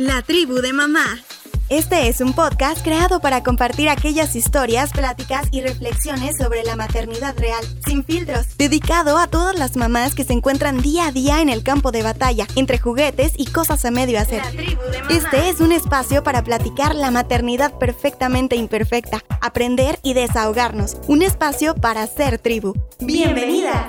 La tribu de mamá. Este es un podcast creado para compartir aquellas historias, pláticas y reflexiones sobre la maternidad real, sin filtros, dedicado a todas las mamás que se encuentran día a día en el campo de batalla, entre juguetes y cosas a medio hacer. Este es un espacio para platicar la maternidad perfectamente imperfecta, aprender y desahogarnos, un espacio para ser tribu. ¡Bienvenida!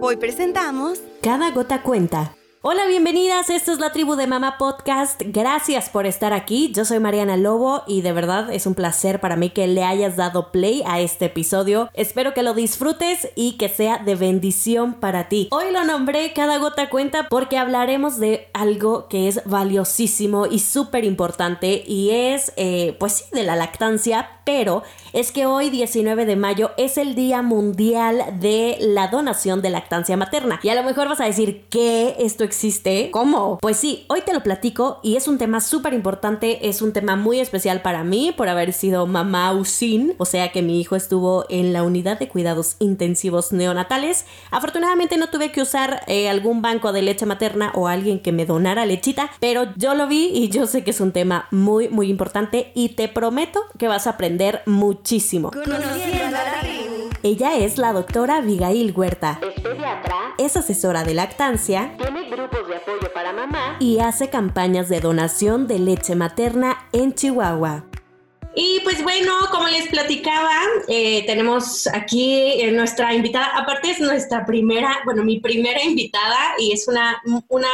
Hoy presentamos Cada gota cuenta. Hola, bienvenidas. Esta es la tribu de Mamá Podcast. Gracias por estar aquí. Yo soy Mariana Lobo y de verdad es un placer para mí que le hayas dado play a este episodio. Espero que lo disfrutes y que sea de bendición para ti. Hoy lo nombré Cada gota cuenta porque hablaremos de algo que es valiosísimo y súper importante y es, eh, pues sí, de la lactancia, pero es que hoy 19 de mayo es el Día Mundial de la Donación de Lactancia Materna. Y a lo mejor vas a decir que esto existe. ¿Cómo? Pues sí, hoy te lo platico y es un tema súper importante, es un tema muy especial para mí por haber sido mamá USIN, o sea que mi hijo estuvo en la unidad de cuidados intensivos neonatales. Afortunadamente no tuve que usar eh, algún banco de leche materna o alguien que me donara lechita, pero yo lo vi y yo sé que es un tema muy, muy importante y te prometo que vas a aprender muchísimo. Ella es la doctora Abigail Huerta. Es pediatra, Es asesora de lactancia tiene grupos de apoyo para mamá y hace campañas de donación de leche materna en Chihuahua. Y pues bueno, como les platicaba, eh, tenemos aquí eh, nuestra invitada, aparte es nuestra primera, bueno, mi primera invitada y es una, una,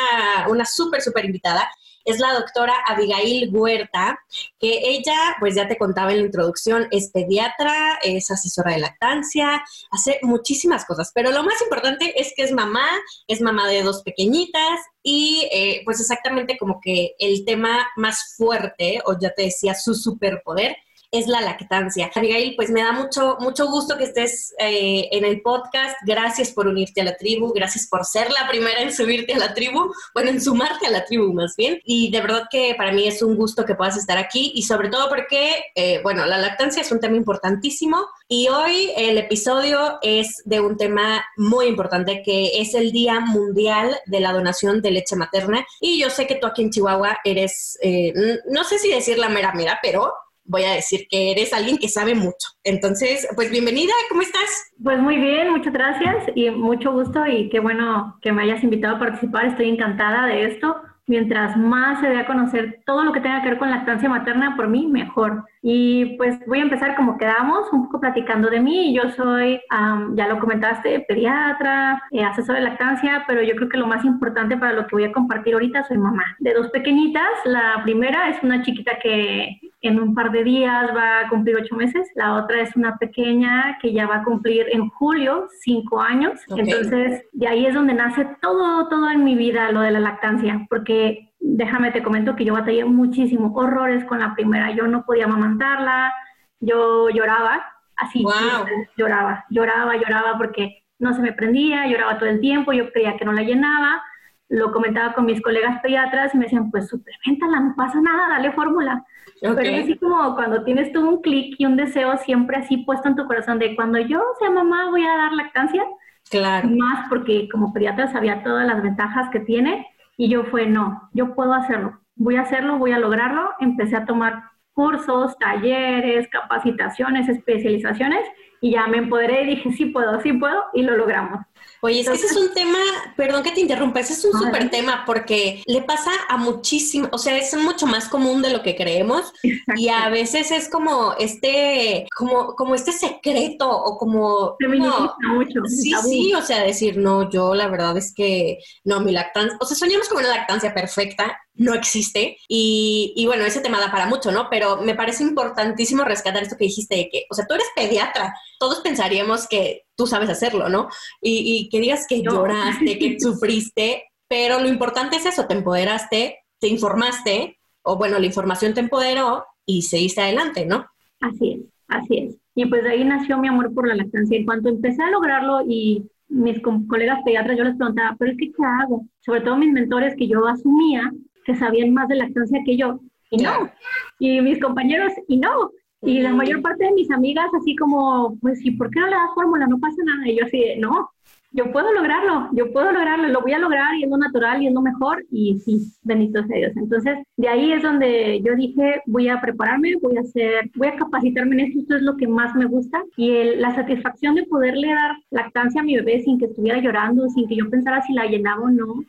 una súper, súper invitada, es la doctora Abigail Huerta, que ella, pues ya te contaba en la introducción, es pediatra, es asesora de lactancia, hace muchísimas cosas, pero lo más importante es que es mamá, es mamá de dos pequeñitas y eh, pues exactamente como que el tema más fuerte, o ya te decía, su superpoder, es la lactancia. Abigail, pues me da mucho, mucho gusto que estés eh, en el podcast. Gracias por unirte a la tribu, gracias por ser la primera en subirte a la tribu, bueno, en sumarte a la tribu más bien. Y de verdad que para mí es un gusto que puedas estar aquí y sobre todo porque, eh, bueno, la lactancia es un tema importantísimo y hoy el episodio es de un tema muy importante que es el Día Mundial de la Donación de Leche Materna. Y yo sé que tú aquí en Chihuahua eres, eh, no sé si decir la mera mera, pero voy a decir que eres alguien que sabe mucho. Entonces, pues bienvenida, ¿cómo estás? Pues muy bien, muchas gracias y mucho gusto y qué bueno que me hayas invitado a participar. Estoy encantada de esto. Mientras más se dé a conocer todo lo que tenga que ver con lactancia materna, por mí, mejor. Y pues voy a empezar como quedamos, un poco platicando de mí. Yo soy, um, ya lo comentaste, pediatra, eh, asesor de lactancia, pero yo creo que lo más importante para lo que voy a compartir ahorita, soy mamá de dos pequeñitas. La primera es una chiquita que en un par de días va a cumplir ocho meses. La otra es una pequeña que ya va a cumplir en julio cinco años. Okay. Entonces, de ahí es donde nace todo, todo en mi vida lo de la lactancia, porque déjame te comento que yo batallé muchísimo, horrores con la primera. Yo no podía amamantarla, yo lloraba, así, Wow. lloraba, lloraba, lloraba porque no se me prendía, lloraba todo el tiempo, yo creía que no la llenaba. Lo comentaba con mis colegas pediatras y me decían, pues suplementala, no pasa nada, dale fórmula. Ok. Pero es así como cuando tienes tú un clic y un deseo siempre así puesto en tu corazón de cuando yo sea mamá voy a dar lactancia, Claro. más porque como pediatra sabía todas las ventajas que tiene y yo fue, no, yo puedo hacerlo, voy a hacerlo, voy a lograrlo. Empecé a tomar cursos, talleres, capacitaciones, especializaciones y ya me empoderé y dije, sí puedo, sí puedo y lo logramos. Oye, es que ese es un tema, perdón que te interrumpa, ese es un súper tema porque le pasa a muchísimo, o sea, es mucho más común de lo que creemos y a veces es como este, como, como este secreto o como... No, mucho. Sí, tabú. sí, o sea, decir, no, yo la verdad es que no, mi lactancia, o sea, soñamos con una lactancia perfecta, no existe, y, y bueno, ese tema da para mucho, ¿no? Pero me parece importantísimo rescatar esto que dijiste de que, o sea, tú eres pediatra, todos pensaríamos que tú sabes hacerlo, ¿no? Y, y que digas que Yo. lloraste, que sufriste, pero lo importante es eso, te empoderaste, te informaste, o bueno, la información te empoderó y seguiste adelante, ¿no? Así es, así es. Y pues de ahí nació mi amor por la lactancia. En cuanto empecé a lograrlo y mis colegas pediatras, yo les preguntaba, pero es que, ¿qué hago? Sobre todo mis mentores que yo asumía que sabían más de lactancia que yo. Y no. Y mis compañeros, y no. Y la mayor parte de mis amigas así como, pues, ¿y por qué no le das fórmula? No pasa nada. Y yo así, de, no, yo puedo lograrlo, yo puedo lograrlo, lo voy a lograr y es lo natural y es lo mejor y sí, bendito sea Dios. Entonces, de ahí es donde yo dije, voy a prepararme, voy a hacer, voy a capacitarme en esto, esto es lo que más me gusta y la satisfacción de poderle dar lactancia a mi bebé sin que estuviera llorando, sin que yo pensara si la llenaba o no,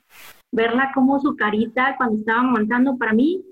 verla como su carita cuando estaba amamantando, para mí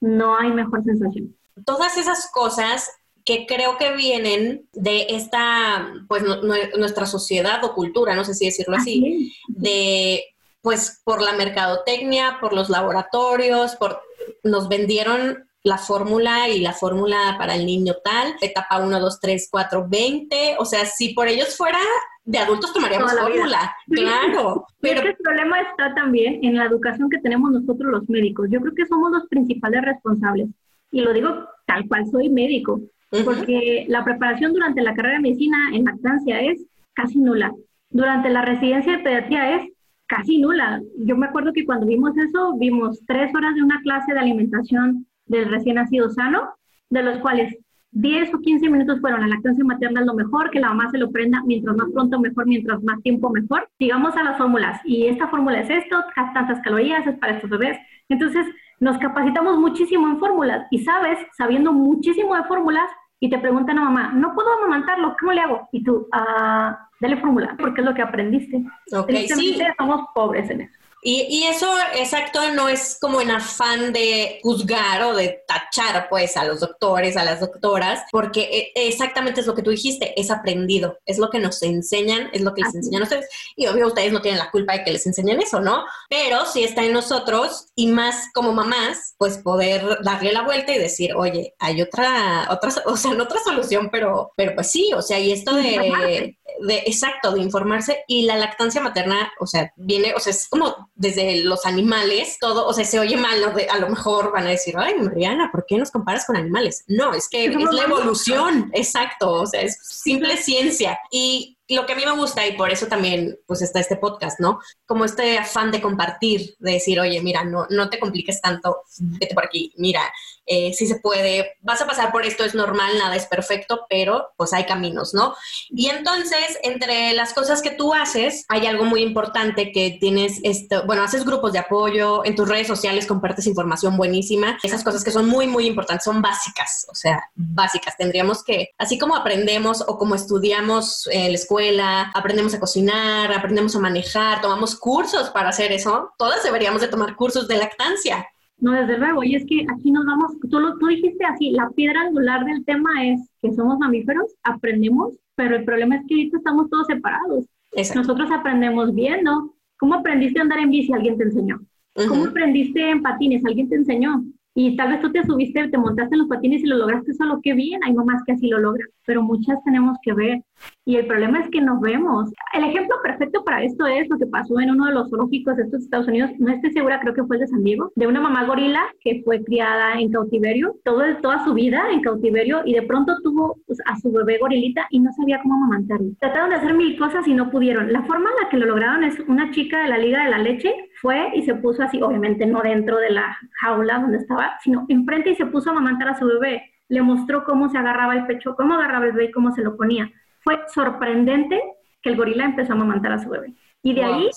no hay mejor sensación. Todas esas cosas que creo que vienen de esta, pues nuestra sociedad o cultura, no sé si decirlo así, de, pues por la mercadotecnia, por los laboratorios, por, nos vendieron la fórmula y la fórmula para el niño tal, etapa 1, 2, 3, 4, 20, o sea, si por ellos fuera de adultos tomaríamos fórmula, claro. Pero el problema está también en la educación que tenemos nosotros los médicos. Yo creo que somos los principales responsables. Y lo digo tal cual soy médico porque la preparación durante la carrera de medicina en lactancia es casi nula. Durante la residencia de pediatría es casi nula. Yo me acuerdo que cuando vimos eso, vimos tres horas de una clase de alimentación del recién nacido sano, de los cuales 10 o 15 minutos fueron la lactancia materna es lo mejor, que la mamá se lo prenda mientras más pronto mejor, mientras más tiempo mejor. Sigamos a las fórmulas y esta fórmula es esto, tantas calorías, es para estos bebés. Entonces nos capacitamos muchísimo en fórmulas y sabes, sabiendo muchísimo de fórmulas, y te preguntan a mamá, no puedo amamantarlo, ¿cómo le hago? Y tú, ah, dale fórmula, porque es lo que aprendiste. Ok, sí. somos pobres en eso. Y, eso, exacto, no es como en afán de juzgar o de tachar, pues, a los doctores, a las doctoras, porque e, exactamente es lo que tú dijiste, es aprendido, es lo que nos enseñan, es lo que les enseñan a ustedes. Y obvio, ustedes no tienen la culpa de que les enseñen eso, ¿no? Pero sí está en nosotros y más como mamás, pues poder darle la vuelta y decir, oye, hay otra, otra, o sea, no otra solución, pero, pero pues sí, o sea, y esto de, de, exacto, de informarse y la lactancia materna, o sea, viene, o sea, es como desde los animales, todo, o sea, se oye mal, a lo mejor van a decir, ay, Mariana, ¿por qué nos comparas con animales? No, es que es la evolución, exacto, o sea, es simple ciencia. Y lo que a mí me gusta y por eso también pues está este podcast, ¿no? Como este afán de compartir, de decir, oye, mira, no, no te compliques tanto, vete por aquí, mira, eh, si se puede, vas a pasar por esto, es normal, nada es perfecto, pero pues hay caminos, ¿no? Y entonces, entre las cosas que tú haces, hay algo muy importante que tienes, esto, bueno, haces grupos de apoyo, en tus redes sociales compartes información buenísima, esas cosas que son muy, muy importantes, son básicas, o sea, básicas, tendríamos que, así como aprendemos o como estudiamos en la escuela, aprendemos a cocinar, aprendemos a manejar, tomamos cursos para hacer eso, todas deberíamos de tomar cursos de lactancia. No, desde luego. Y es que aquí nos vamos, tú, tú dijiste así, la piedra angular del tema es que somos mamíferos, aprendemos, pero el problema es que ahorita estamos todos separados. Nosotros aprendemos viendo. ¿Cómo aprendiste a andar en bici? Alguien te enseñó. ¿Cómo aprendiste en patines? Alguien te enseñó. Y tal vez tú te subiste, te montaste en los patines y lo lograste solo, qué bien, hay mamás que así lo logran, pero muchas tenemos que ver. Y el problema es que nos vemos. El ejemplo perfecto para esto es lo que pasó en uno de los zoológicos de estos Estados Unidos, no estoy segura, creo que fue el de San Diego, de una mamá gorila que fue criada en cautiverio, todo, toda su vida en cautiverio, y de pronto tuvo pues, a su bebé gorilita y no sabía cómo amamantarlo. Trataron de hacer mil cosas y no pudieron. La forma en la que lo lograron es una chica de la Liga de la Leche fue y se puso así, obviamente no dentro de la jaula donde estaba, sino enfrente y se puso a amamantar a su bebé. Le mostró cómo se agarraba el pecho, cómo agarraba el bebé y cómo se lo ponía. Fue sorprendente que el gorila empezó a amamantar a su bebé. Y de ahí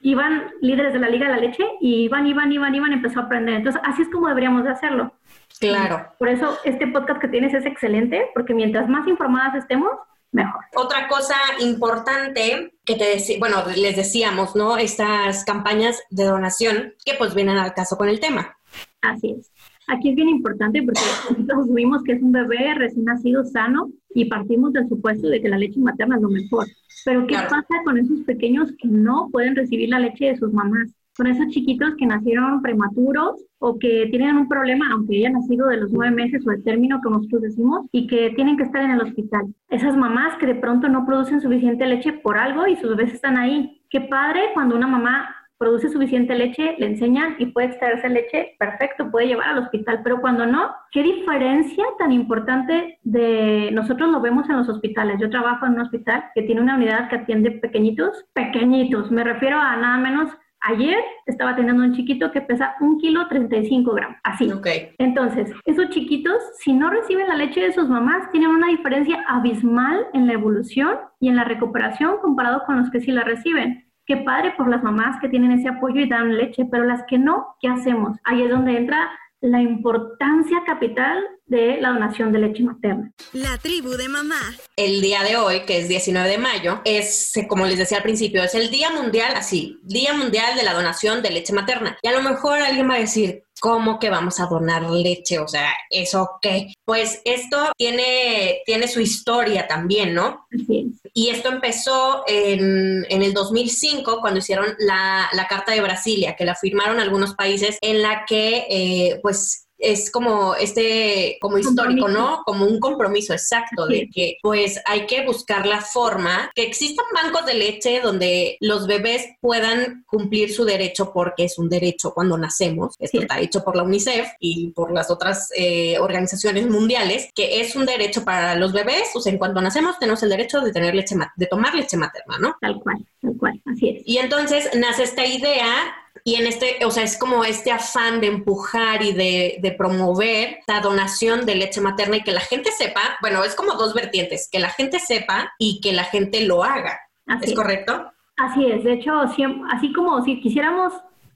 iban líderes de la Liga de la Leche y iban, iban, iban, iban, empezó a aprender. Entonces, así es como deberíamos de hacerlo. Claro. Por eso este podcast que tienes es excelente, porque mientras más informadas estemos, mejor. Otra cosa importante que te decía, bueno, les decíamos, ¿no? Estas campañas de donación que pues vienen al caso con el tema. Así es. Aquí es bien importante porque nosotros asumimos que es un bebé recién nacido sano y partimos del supuesto de que la leche materna es lo mejor. Pero ¿qué pasa con esos pequeños que no pueden recibir la leche de sus mamás? Con esos chiquitos que nacieron prematuros o que tienen un problema, aunque hayan nacido de los nueve meses o el término que nosotros decimos, y que tienen que estar en el hospital. Esas mamás que de pronto no producen suficiente leche por algo y sus bebés están ahí. Qué padre cuando una mamá produce suficiente leche, le enseñan y puede extraerse leche, perfecto, puede llevar al hospital, pero cuando no, ¿qué diferencia tan importante de nosotros lo vemos en los hospitales? Yo trabajo en un hospital que tiene una unidad que atiende pequeñitos, pequeñitos, me refiero a nada menos Ayer estaba teniendo un chiquito que pesa un kilo 35 gramos, así. Ok. Entonces, esos chiquitos, si no reciben la leche de sus mamás, tienen una diferencia abismal en la evolución y en la recuperación comparado con los que sí la reciben. Qué padre por las mamás que tienen ese apoyo y dan leche, pero las que no, ¿qué hacemos? Ahí es donde entra la importancia capital de la donación de leche materna. La tribu de mamá. El día de hoy, que es 19 de mayo, es, como les decía al principio, es el Día Mundial, así, Día Mundial de la Donación de Leche Materna. Y a lo mejor alguien va a decir, ¿cómo que vamos a donar leche? O sea, ¿eso qué? Pues esto tiene, tiene su historia también, ¿no? Es. Y esto empezó en, en el 2005, cuando hicieron la, la, Carta de Brasilia, que la firmaron algunos países, en la que, eh, pues, es como este, como histórico, ¿no? Como un compromiso exacto de que pues hay que buscar la forma, que existan bancos de leche donde los bebés puedan cumplir su derecho porque es un derecho cuando nacemos. Esto está hecho por la UNICEF y por las otras eh, organizaciones mundiales, que es un derecho para los bebés, o sea, en cuanto nacemos tenemos el derecho de tener leche, de tomar leche materna, ¿no? Tal cual, tal cual, así es. Y entonces nace esta idea y en este, o sea, es como este afán de empujar y de, de, promover la donación de leche materna y que la gente sepa, bueno, es como dos vertientes, que la gente sepa y que la gente lo haga. Así ¿Es correcto? Así es, de hecho, así como si quisiéramos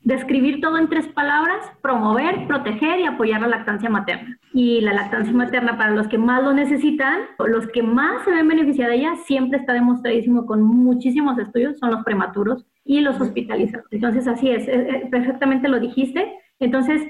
describir todo en tres palabras, promover, proteger y apoyar la lactancia materna. Y la lactancia materna para los que más lo necesitan, o los que más se ven beneficiados de ella, siempre está demostradísimo con muchísimos estudios, son los prematuros y los hospitalizados. Entonces, así es, perfectamente lo dijiste. Entonces,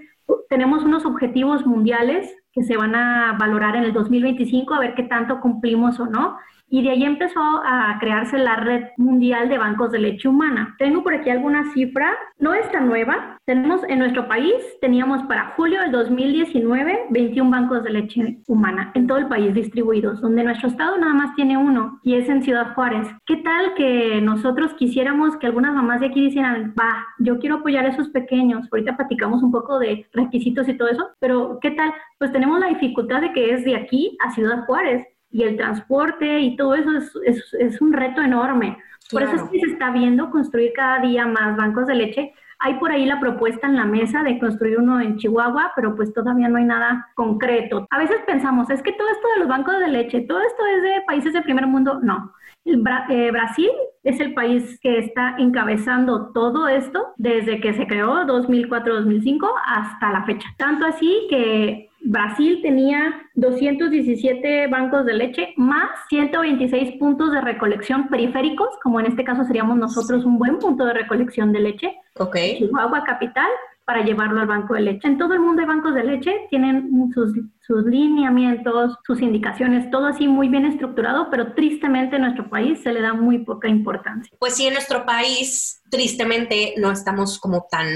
tenemos unos objetivos mundiales que se van a valorar en el 2025, a ver qué tanto cumplimos o no y de ahí empezó a crearse la red mundial de bancos de leche humana. Tengo por aquí alguna cifra, no es tan nueva. Tenemos en nuestro país, teníamos para julio del 2019 21 bancos de leche humana en todo el país distribuidos, donde nuestro estado nada más tiene uno y es en Ciudad Juárez. ¿Qué tal que nosotros quisiéramos que algunas mamás de aquí dijeran, va, yo quiero apoyar a esos pequeños? Ahorita platicamos un poco de requisitos y todo eso, pero ¿qué tal? Pues tenemos la dificultad de que es de aquí a Ciudad Juárez y el transporte y todo eso es, es, es un reto enorme. Por eso es que se está viendo construir cada día más bancos de leche. Hay por ahí la propuesta en la mesa de construir uno en Chihuahua, pero pues todavía no hay nada concreto. A veces pensamos, es que todo esto de los bancos de leche, todo esto es de países del primer mundo. No. El eh, Brasil es el país que está encabezando todo esto desde que se creó 2004-2005 hasta la fecha. Tanto así que Brasil tenía 217 bancos de leche más 126 puntos de recolección periféricos, como en este caso seríamos nosotros un buen punto de recolección de leche. Ok. Chihuahua capital para llevarlo al banco de leche. En todo el mundo hay bancos de leche, tienen sus, sus lineamientos, sus indicaciones, todo así muy bien estructurado, pero tristemente en nuestro país se le da muy poca importancia. Pues sí, en nuestro país tristemente no estamos como tan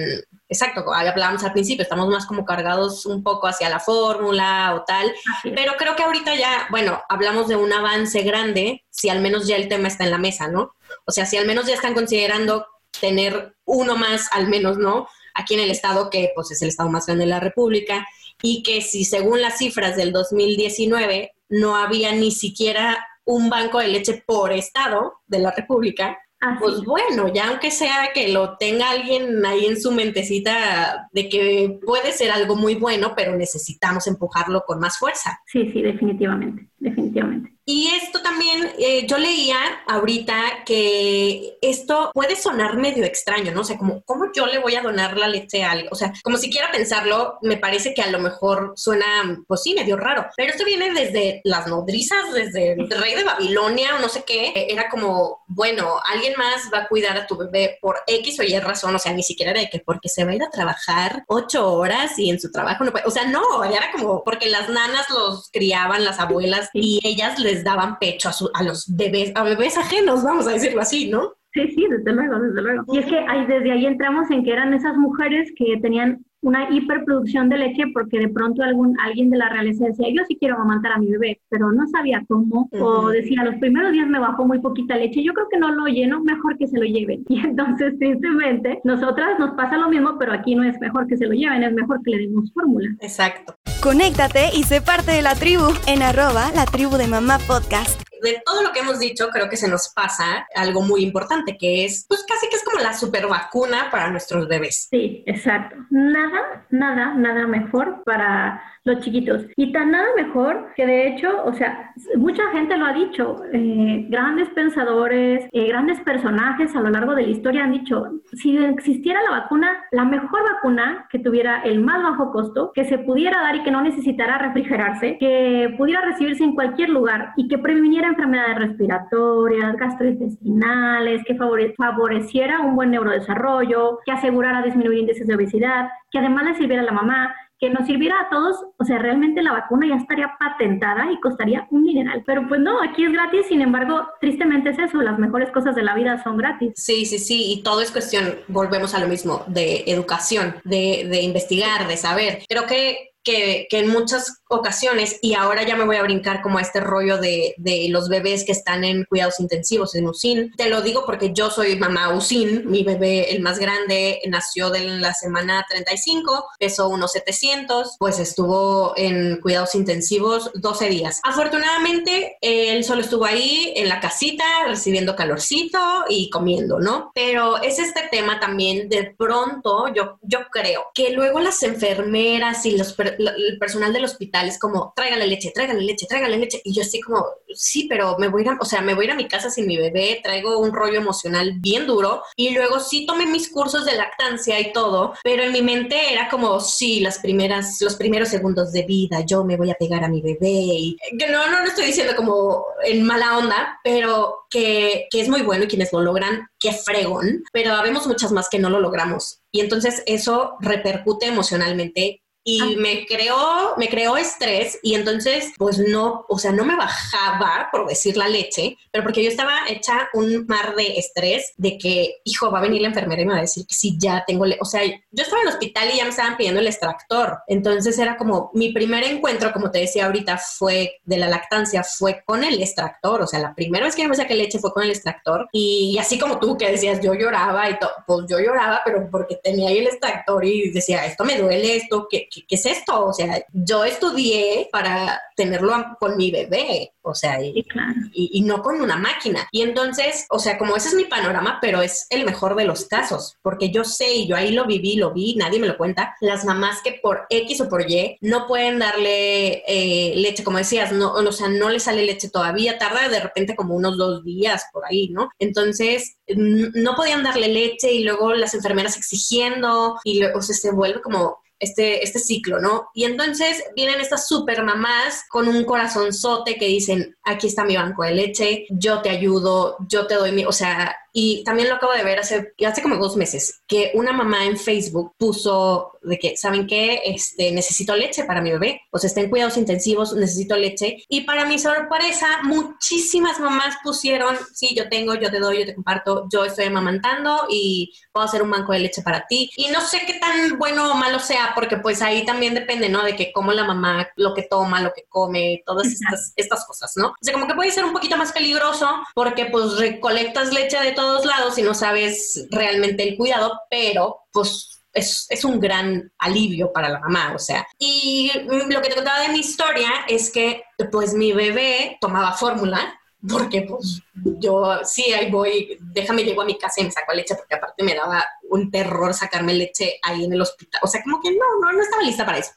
exacto, hablábamos al principio, estamos más como cargados un poco hacia la fórmula o tal, pero creo que ahorita ya, bueno, hablamos de un avance grande, si al menos ya el tema está en la mesa, ¿no? O sea, si al menos ya están considerando tener uno más, al menos, ¿no? Aquí en el estado, que pues es el estado más grande de la República, y que si según las cifras del 2019 no había ni siquiera un banco de leche por estado de la República, pues bueno, ya aunque sea que lo tenga alguien ahí en su mentecita de que puede ser algo muy bueno, pero necesitamos empujarlo con más fuerza. Sí, sí, definitivamente, definitivamente. Y esto también, eh, yo leía ahorita que esto puede sonar medio extraño, ¿no? O sea, como, ¿cómo yo le voy a donar la leche a alguien? O sea, como si quiera pensarlo, me parece que a lo mejor suena, pues sí, medio raro. Pero esto viene desde las nodrizas, desde el rey de Babilonia o no sé qué. Era como, bueno, alguien más va a cuidar a tu bebé por X o Y razón. O sea, ni siquiera era de que porque se va a ir a trabajar ocho horas y en su trabajo no puede. O sea, no, era como porque las nanas los criaban, las abuelas, y ellas les daban pecho a, a los bebés, a bebés ajenos, vamos a decirlo así, ¿no? Sí, sí, desde luego, desde luego. Y es que ahí, desde ahí entramos en que eran esas mujeres que tenían una hiperproducción de leche porque de pronto algún, alguien de la realeza decía, yo sí quiero amamantar a mi bebé, pero no sabía cómo, o decía, los primeros días me bajó muy poquita leche, yo creo que no lo lleno, mejor que se lo lleven. Y entonces, tristemente, nosotras nos pasa lo mismo, pero aquí no es mejor que se lo lleven, es mejor que le demos fórmula. Exacto. Conéctate y sé parte de la tribu en arroba la tribu de mamá podcast. De todo lo que hemos dicho, creo que se nos pasa algo muy importante, que es, pues casi que es como la super vacuna para nuestros bebés. Sí, exacto. Nada, nada, nada mejor para los chiquitos. Y tan nada mejor que de hecho, o sea, mucha gente lo ha dicho, eh, grandes pensadores, eh, grandes personajes a lo largo de la historia han dicho, si existiera la vacuna, la mejor vacuna que tuviera el más bajo costo, que se pudiera dar y que no necesitara refrigerarse, que pudiera recibirse en cualquier lugar y que previniera enfermedades respiratorias, gastrointestinales, que favoreciera un buen neurodesarrollo, que asegurara disminuir índices de obesidad, que además le sirviera a la mamá, que nos sirviera a todos, o sea, realmente la vacuna ya estaría patentada y costaría un mineral. Pero pues no, aquí es gratis, sin embargo, tristemente es eso, las mejores cosas de la vida son gratis. Sí, sí, sí, y todo es cuestión, volvemos a lo mismo, de educación, de, de investigar, de saber. Creo que que, que, en muchas ocasiones, y ahora ya me voy a brincar como a este rollo de, de, los bebés que están en cuidados intensivos, en USIN. Te lo digo porque yo soy mamá USIN, mi bebé, el más grande, nació de la semana 35, pesó unos 700, pues estuvo en cuidados intensivos 12 días. Afortunadamente, él solo estuvo ahí en la casita, recibiendo calorcito y comiendo, ¿no? Pero es este tema también, de pronto, yo, yo creo que luego las enfermeras y los el personal del hospital es como, tráigale leche, tráigale leche, tráigale leche. Y yo así como, sí, pero me voy a ir o sea, me voy a ir a mi casa sin mi bebé, traigo un rollo emocional bien duro. Y luego sí tomé mis cursos de lactancia y todo, pero en mi mente era como, sí, las primeras, los primeros segundos de vida, yo me voy a pegar a mi bebé. Y, no, no lo estoy diciendo como en mala onda, pero que, que es muy bueno y quienes lo logran, qué fregón, pero habemos muchas más que no lo logramos. Y entonces eso repercute emocionalmente y ah. me creó, me creó estrés y entonces pues no, o sea, no me bajaba por decir la leche, pero porque yo estaba hecha un mar de estrés de que, hijo, va a venir la enfermera y me va a decir que sí, ya tengo, o sea, yo estaba en el hospital y ya me estaban pidiendo el extractor, entonces era como mi primer encuentro, como te decía ahorita, fue de la lactancia, fue con el extractor, o sea, la primera vez que me saqué leche fue con el extractor y así como tú que decías, yo lloraba y todo, pues yo lloraba, pero porque tenía ahí el extractor y decía, esto me duele, esto, que ¿qué, es esto? O sea, yo estudié para tenerlo con mi bebé, o sea, y, y, no con una máquina. Y entonces, o sea, como ese es mi panorama, pero es el mejor de los casos, porque yo sé, y yo ahí lo viví, lo vi, nadie me lo cuenta, las mamás que por X o por Y no pueden darle eh, leche, como decías, no, o sea, no le sale leche todavía, tarda de repente como unos dos días por ahí, ¿no? Entonces, no podían darle leche y luego las enfermeras exigiendo y o sea, se vuelve como este, este ciclo, ¿no? Y entonces vienen estas super mamás con un corazonzote que dicen, aquí está mi banco de leche, yo te ayudo, yo te doy mi, o sea, y también lo acabo de ver hace, hace como dos meses, que una mamá en Facebook puso de que, ¿saben qué? Este, necesito leche para mi bebé. O sea, está cuidados intensivos, necesito leche. Y para mi sorpresa, muchísimas mamás pusieron, sí, yo tengo, yo te doy, yo te comparto, yo estoy amamantando y puedo hacer un banco de leche para ti. Y no sé qué tan bueno o malo sea, porque pues ahí también depende, ¿no? De que cómo la mamá, lo que toma, lo que come, todas estas, estas cosas, ¿no? O sea, como que puede ser un poquito más peligroso porque pues recolectas leche de todos lados y no sabes realmente el cuidado, pero pues es, es, un gran alivio para la mamá, o sea. Y lo que te contaba de mi historia es que pues mi bebé tomaba fórmula porque pues yo sí, ahí voy, déjame llego a mi casa y me saco leche, porque aparte me daba un terror sacarme leche ahí en el hospital, o sea, como que no, no, no estaba lista para eso.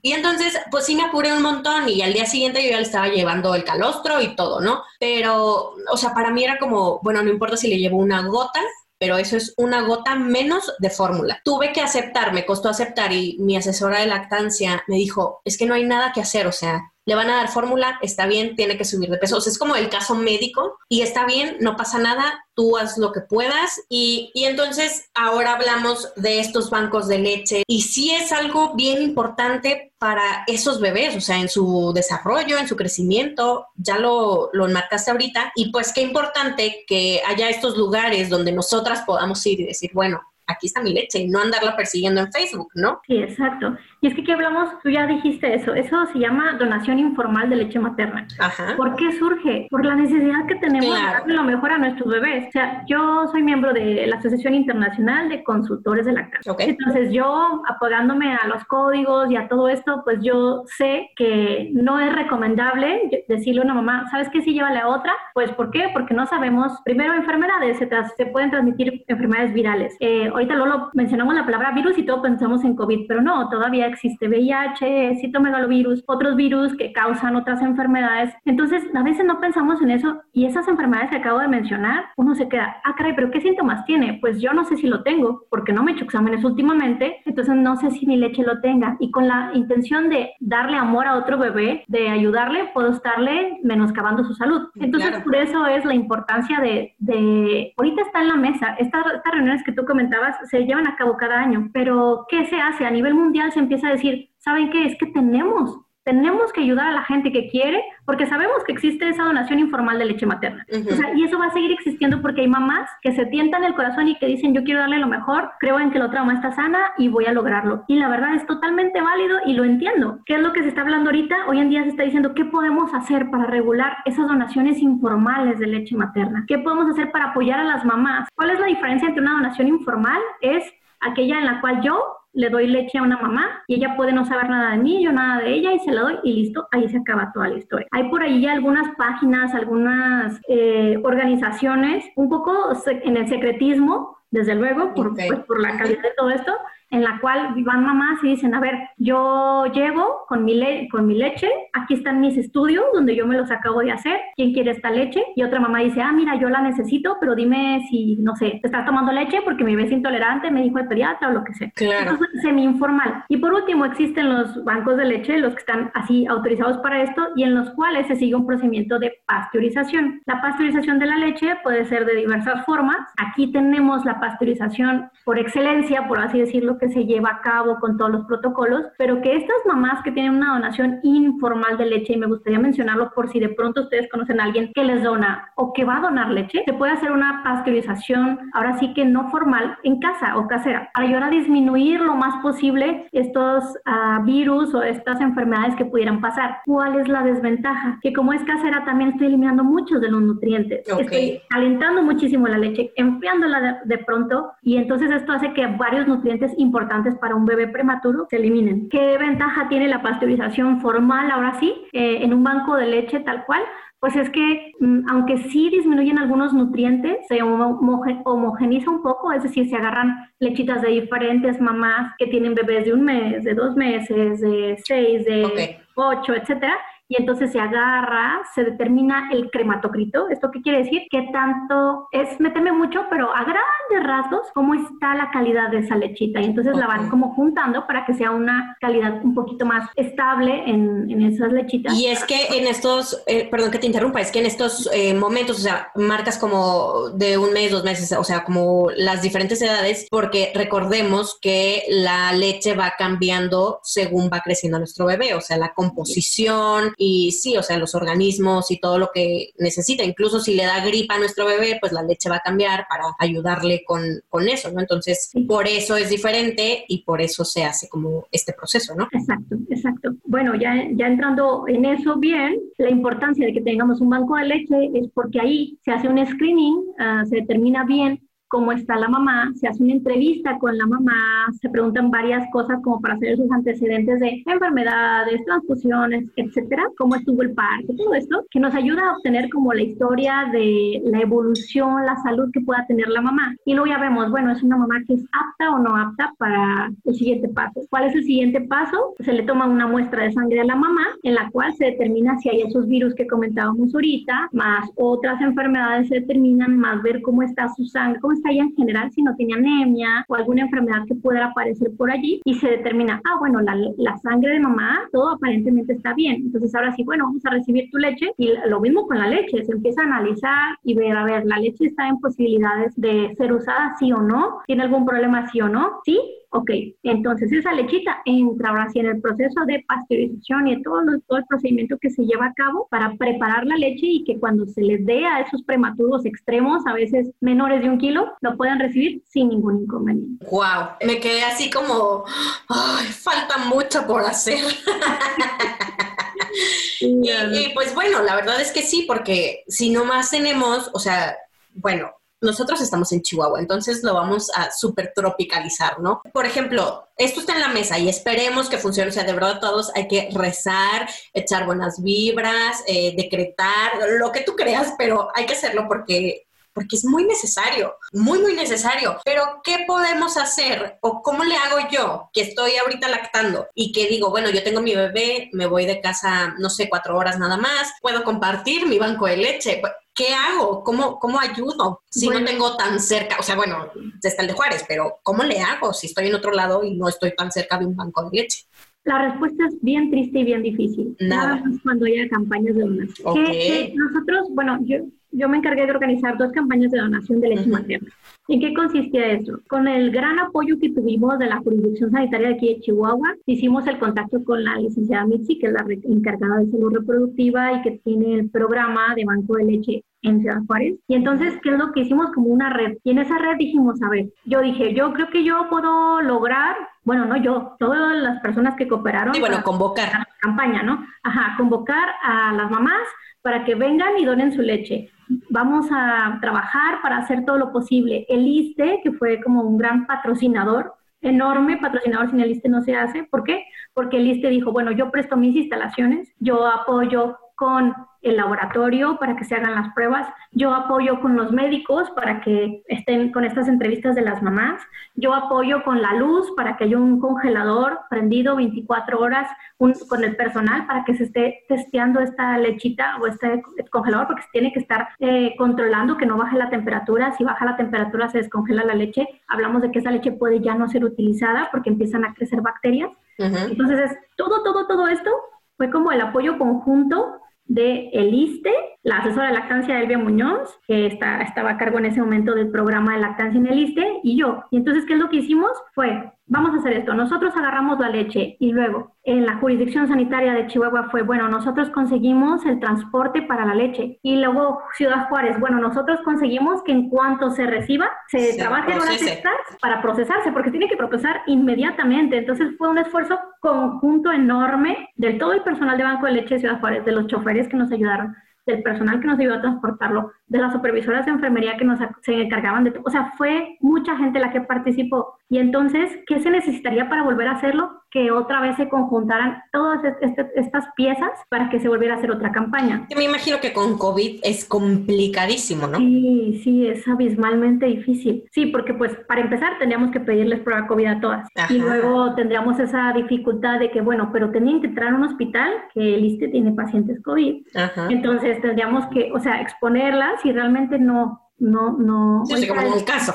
Y entonces, pues sí me apuré un montón y al día siguiente yo ya le estaba llevando el calostro y todo, ¿no? Pero, o sea, para mí era como, bueno, no importa si le llevo una gota, pero eso es una gota menos de fórmula. Tuve que aceptar, me costó aceptar y mi asesora de lactancia me dijo, es que no hay nada que hacer, o sea, le van a dar fórmula, está bien, tiene que subir de peso. O sea, es como el caso médico y está bien, no pasa nada, tú haz lo que puedas. Y, y, entonces ahora hablamos de estos bancos de leche y sí es algo bien importante para esos bebés, o sea, en su desarrollo, en su crecimiento, ya lo, lo enmarcaste ahorita. Y pues qué importante que haya estos lugares donde nosotras podamos ir y decir, bueno, aquí está mi leche y no andarla persiguiendo en Facebook, ¿no? Sí, exacto. Y es que aquí hablamos, tú ya dijiste eso, eso se llama donación informal de leche materna. Ajá. ¿Por qué surge? Por la necesidad que tenemos de darle lo mejor a nuestros bebés. O sea, yo soy miembro de la Asociación Internacional de Consultores de Lactancia. Okay. Entonces yo, apagándome a los códigos y a todo esto, pues yo sé que no es recomendable decirle a una mamá, ¿sabes qué? Si llévale a otra. Pues ¿por qué? Porque no sabemos, primero enfermedades, se, se pueden transmitir enfermedades virales. Eh, ahorita luego mencionamos la palabra virus y todos pensamos en COVID, pero no, todavía existe VIH, citomegalovirus, otros virus que causan otras enfermedades. Entonces, a veces no pensamos en eso y esas enfermedades que acabo de mencionar, uno se queda, ah, caray, pero ¿qué síntomas tiene? Pues yo no sé si lo tengo porque no me he hecho exámenes últimamente, entonces no sé si mi leche lo tenga. Y con la intención de darle amor a otro bebé, de ayudarle, puedo estarle menoscabando su salud. Entonces, por eso es la importancia de, de, ahorita está en la mesa, estas, estas reuniones que tú comentabas se llevan a cabo cada año, pero ¿qué se hace? A nivel mundial se empieza a decir, ¿saben qué? Es que tenemos tenemos que ayudar a la gente que quiere, porque sabemos que existe esa donación informal de leche materna. o sea, y eso va a seguir existiendo porque hay mamás que se tientan el corazón y que dicen, yo quiero darle lo mejor, creo en que la otra mamá está sana y voy a lograrlo. Y la verdad es totalmente válido y lo entiendo. ¿Qué es lo que se está hablando ahorita? Hoy en día se está diciendo, ¿qué podemos hacer para regular esas donaciones informales de leche materna? ¿Qué podemos hacer para apoyar a las mamás? ¿Cuál es la diferencia entre una donación informal? Es aquella en la cual yo le doy leche a una mamá y ella puede no saber nada de mí, yo nada de ella y se la doy y listo, ahí se acaba toda la historia. Hay por ahí algunas páginas, algunas eh, organizaciones, un poco en el secretismo, desde luego, por, pues, por la calidad de todo esto, en la cual van mamás y dicen, a ver, yo llego con mi, le con mi leche, aquí están mis estudios donde yo me los acabo de hacer, ¿quién quiere esta leche? Y otra mamá dice, ah, mira, yo la necesito, pero dime si, no sé, te estás tomando leche porque mi bebé es intolerante, me dijo el pediatra o lo que sea. Claro. Entonces, semi-informal. Y por último, existen los bancos de leche, los que están así autorizados para esto y en los cuales se sigue un procedimiento de pasteurización. La pasteurización de la leche puede ser de diversas formas. Aquí tenemos la pasteurización por excelencia, por así decirlo, que se lleva a cabo con todos los protocolos, pero que estas mamás que tienen una donación informal de leche, y me gustaría mencionarlo por si de pronto ustedes conocen a alguien que les dona o que va a donar leche, se puede hacer una pasteurización, ahora sí que no formal, en casa o casera, para ayudar a disminuir lo más posible estos uh, virus o estas enfermedades que pudieran pasar. ¿Cuál es la desventaja? Que como es casera también estoy eliminando muchos de los nutrientes. Okay. Estoy calentando muchísimo la leche, enfriándola de, de pronto y entonces esto hace que varios nutrientes importantes para un bebé prematuro se eliminen. ¿Qué ventaja tiene la pasteurización formal ahora sí eh, en un banco de leche tal cual? Pues es que mm, aunque sí disminuyen algunos nutrientes, se homogeniza un poco, es decir, se agarran lechitas de diferentes mamás que tienen bebés de un mes, de dos meses, de seis, de okay. ocho, etcétera, y entonces se agarra, se determina el crematocrito. ¿Esto qué quiere decir? Que tanto es, me teme mucho, pero a grandes rasgos, cómo está la calidad de esa lechita. Y entonces okay. la van como juntando para que sea una calidad un poquito más estable en, en esas lechitas. Y es que en estos, eh, perdón que te interrumpa, es que en estos eh, momentos, o sea, marcas como de un mes, dos meses, o sea, como las diferentes edades, porque recordemos que la leche va cambiando según va creciendo nuestro bebé, o sea, la composición y sí, o sea, los organismos y todo lo que necesita. Incluso si le da gripa a nuestro bebé, pues la leche va a cambiar para ayudarle con, con eso, ¿no? Entonces, por eso es diferente y por eso se hace como este proceso, ¿no? Exacto, exacto. Bueno, ya, ya entrando en eso bien, la importancia de que tengamos un banco de leche es porque ahí se hace un screening, uh, se determina bien cómo está la mamá, se hace una entrevista con la mamá, se preguntan varias cosas como para saber sus antecedentes de enfermedades, transfusiones, etcétera, cómo estuvo el parto, todo esto, que nos ayuda a obtener como la historia de la evolución, la salud que pueda tener la mamá. Y luego ya vemos, bueno, es una mamá que es apta o no apta para el siguiente paso. ¿Cuál es el siguiente paso? Se le toma una muestra de sangre a la mamá, en la cual se determina si hay esos virus que comentábamos ahorita, más otras enfermedades se determinan, más ver cómo está su sangre, cómo está ella en general, si no tiene anemia o alguna enfermedad que pueda aparecer por allí y se determina, ah, bueno, la, la, sangre de mamá, todo aparentemente está bien. Entonces ahora sí, bueno, vamos a recibir tu leche y lo mismo con la leche, se empieza a analizar y ver, a ver, la leche está en posibilidades de ser usada sí o no, tiene algún problema sí o no, sí, Ok, entonces esa lechita entra ahora sí en el proceso de pasteurización y todo, todo el procedimiento que se lleva a cabo para preparar la leche y que cuando se les dé a esos prematuros extremos, a veces menores de un kilo, lo puedan recibir sin ningún inconveniente. Wow, me quedé así como, ay, falta mucho por hacer. y, y pues bueno, la verdad es que sí, porque si nomás tenemos, o sea, bueno, nosotros estamos en Chihuahua, entonces lo vamos a super tropicalizar, ¿no? Por ejemplo, esto está en la mesa y esperemos que funcione. O sea, de verdad todos hay que rezar, echar buenas vibras, eh, decretar, lo que tú creas, pero hay que hacerlo porque porque es muy necesario, muy, muy necesario. Pero, ¿qué podemos hacer o cómo le hago yo que estoy ahorita lactando y que digo, bueno, yo tengo mi bebé, me voy de casa, no sé, cuatro horas nada más, puedo compartir mi banco de leche? ¿qué hago? ¿Cómo, cómo ayudo si no tengo tan cerca? O sea, bueno, está el de Juárez, pero ¿cómo le hago si estoy en otro lado y no estoy tan cerca de un banco de leche? La respuesta es bien triste y bien difícil. Nada, más cuando haya campañas de donación. nosotros, bueno, yo, yo me encargué de organizar dos campañas de donación de leche materna. ¿En qué consistía eso? Con el gran apoyo que tuvimos de la jurisdicción sanitaria de aquí de Chihuahua, hicimos el contacto con la licenciada Mitzi, que es la encargada de salud reproductiva y que tiene el programa de banco de leche en Ciudad Juárez. Y entonces, ¿qué es lo que hicimos? Como una red. Y en esa red dijimos, a ver, yo dije, yo creo que yo puedo lograr, bueno, no yo, todas las personas que cooperaron. Y bueno, convocar. La campaña, ¿no? Ajá, convocar a las mamás para que vengan y donen su leche. Vamos a trabajar para hacer todo lo posible. El ISTE, que fue como un gran patrocinador, enorme patrocinador, sin el ISTE no se hace. ¿Por qué? Porque el ISTE dijo, bueno, yo presto mis instalaciones, yo apoyo con el laboratorio para que se hagan las pruebas, yo apoyo con los médicos para que estén con estas entrevistas de las mamás, yo apoyo con la luz para que haya un congelador prendido 24 horas con el personal para que se esté testeando esta lechita o este congelador porque se tiene que estar eh, controlando que no baje la temperatura, si baja la temperatura se descongela la leche, hablamos de que esa leche puede ya no ser utilizada porque empiezan a crecer bacterias. Entonces, todo, todo, todo esto fue como el apoyo conjunto de el ISTE, la asesora de lactancia Elvia Muñoz, que está, estaba a cargo en ese momento del programa de lactancia en el ISTE, y yo. Y entonces, ¿qué es lo que hicimos? Fue, vamos a hacer esto, nosotros agarramos la leche y luego en la jurisdicción sanitaria de Chihuahua fue, bueno, nosotros conseguimos el transporte para la leche. Y luego Ciudad Juárez, bueno, nosotros conseguimos que en cuanto se reciba, se, trabaje en horas extras para procesarse, porque tiene que procesar inmediatamente. Entonces fue un esfuerzo conjunto enorme del todo el personal de Banco de Leche de Ciudad Juárez, de los choferes que nos ayudaron, del personal que nos ayudó a transportarlo, de las supervisoras de enfermería que nos se encargaban de todo. O sea, fue mucha gente la que participó. Y entonces, ¿qué se necesitaría para volver a hacerlo? Que otra vez se conjuntaran todas este, estas piezas para que se volviera a hacer otra campaña. Yo me imagino que con COVID es complicadísimo, ¿no? Sí, sí, es abismalmente difícil. Sí, porque pues para empezar tendríamos que pedirles prueba COVID a todas. Y luego tendríamos esa dificultad de que, bueno, pero tenían que entrar a un hospital que el ISTE tiene pacientes COVID. Entonces tendríamos que, o sea, exponerlas si realmente no, no, no. Sí, como un caso.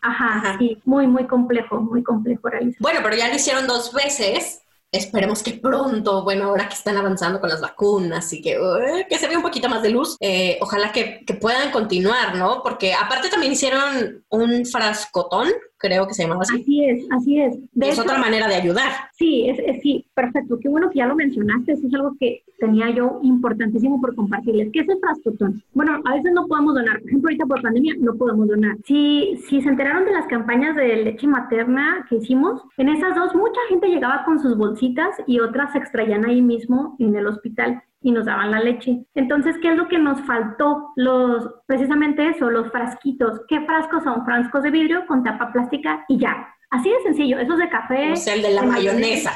Ajá, sí, muy, muy complejo, muy complejo realizar. Bueno, pero ya lo hicieron dos veces. Esperemos que pronto, bueno, ahora que están avanzando con las vacunas y que, que se vea un poquito más de luz, eh, ojalá que, que, puedan continuar, ¿no? Porque aparte también hicieron un frascotón creo que se llamaba así. Así es, así es. es otra manera de ayudar. Sí, es, sí, perfecto. Qué bueno que ya lo mencionaste. Eso es algo que tenía yo importantísimo por compartirles. ¿Qué es el frascotón? Bueno, a veces no podemos donar. Por ejemplo, ahorita por pandemia no podemos donar. Si, si se enteraron de las campañas de leche materna que hicimos, en esas dos mucha gente llegaba con sus bolsitas y otras se extraían ahí mismo en el hospital y nos daban la leche. Entonces, ¿qué es lo que nos faltó? Los, precisamente eso, los frasquitos. ¿Qué frascos son? Frascos de vidrio con tapa plástica y ya. Así de sencillo, esos de café. Es el de la mayonesa.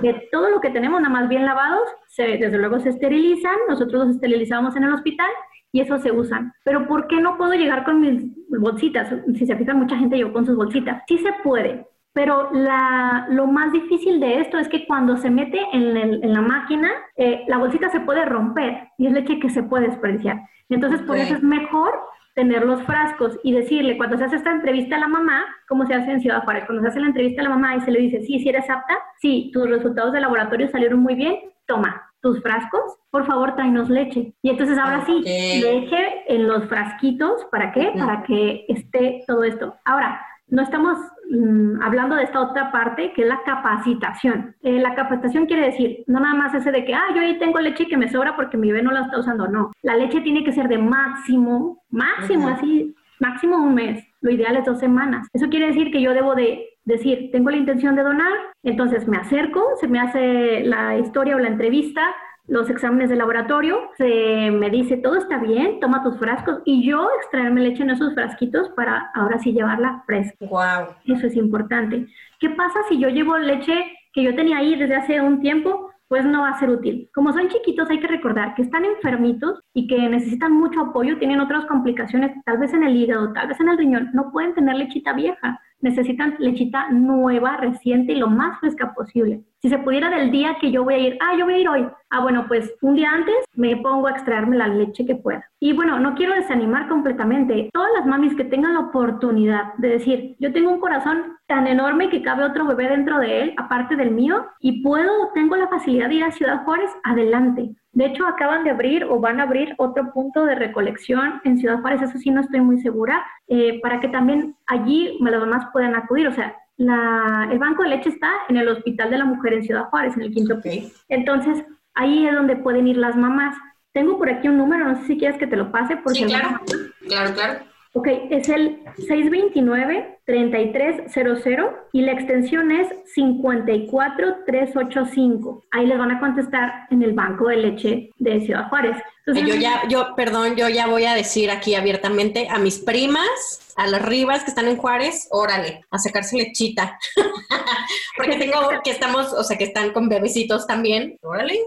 De todo lo que tenemos, nada más bien lavados, se, desde luego se esterilizan, nosotros los esterilizamos en el hospital y esos se usan. Pero ¿por qué no puedo llegar con mis bolsitas? Si se fijan, mucha gente llegó con sus bolsitas. Sí se puede, pero la, lo más difícil de esto es que cuando se mete en, la máquina, eh, la bolsita se puede romper y es leche que se puede desperdiciar. Entonces, por eso es mejor tener los frascos y decirle, cuando se hace esta entrevista a la mamá, como se hace en Ciudad Juárez, cuando se hace la entrevista a la mamá y se le dice, sí, si eres apta, sí, tus resultados de laboratorio salieron muy bien, toma tus frascos, por favor, tráenos leche. Y entonces ahora sí, leche en los frasquitos, ¿para qué? Para que esté todo esto. Ahora, no estamos mm, hablando de esta otra parte, que es la capacitación. Eh, la capacitación quiere decir, no nada más ese de que, ah, yo ahí tengo leche que me sobra porque mi bebé no la está usando, no. La leche tiene que ser de máximo, máximo, así, máximo un mes. Lo ideal es dos semanas. Eso quiere decir que yo debo de decir, tengo la intención de donar, entonces me acerco, se me hace la historia o la entrevista, los exámenes de laboratorio, se me dice todo está bien, toma tus frascos y yo extraerme leche en esos frasquitos para ahora sí llevarla fresca. Wow. Eso es importante. ¿Qué pasa si yo llevo leche que yo tenía ahí desde hace un tiempo? Pues no va a ser útil. Como son chiquitos, hay que recordar que están enfermitos y que necesitan mucho apoyo, tienen otras complicaciones, tal vez en el hígado, tal vez en el riñón, no pueden tener lechita vieja necesitan lechita nueva, reciente y lo más fresca posible. Si se pudiera del día que yo voy a ir, ah, yo voy a ir hoy. Ah, bueno, pues un día antes me pongo a extraerme la leche que pueda. Y bueno, no quiero desanimar completamente. Todas las mamis que tengan la oportunidad de decir, yo tengo un corazón tan enorme que cabe otro bebé dentro de él, aparte del mío, y puedo, tengo la facilidad de ir a Ciudad Juárez, adelante. De hecho, acaban de abrir o van a abrir otro punto de recolección en Ciudad Juárez, eso sí no estoy muy segura, eh, para que también allí las mamás puedan acudir. O sea, el banco de leche está en el Hospital de la Mujer en Ciudad Juárez, en el quinto piso. Entonces, ahí es donde pueden ir las mamás. Tengo por aquí un número, no sé si quieres que te lo pase. Porque sí, claro, claro, claro. Ok, es el 629-3300 y la extensión es 54385. Ahí les van a contestar en el banco de leche de Ciudad Juárez. yo ya, yo, perdón, yo ya voy a decir aquí abiertamente a mis primas, a las rivas que están en Juárez, órale, a sacarse lechita. Porque tengo que estamos, o sea, que están con bebecitos también, órale.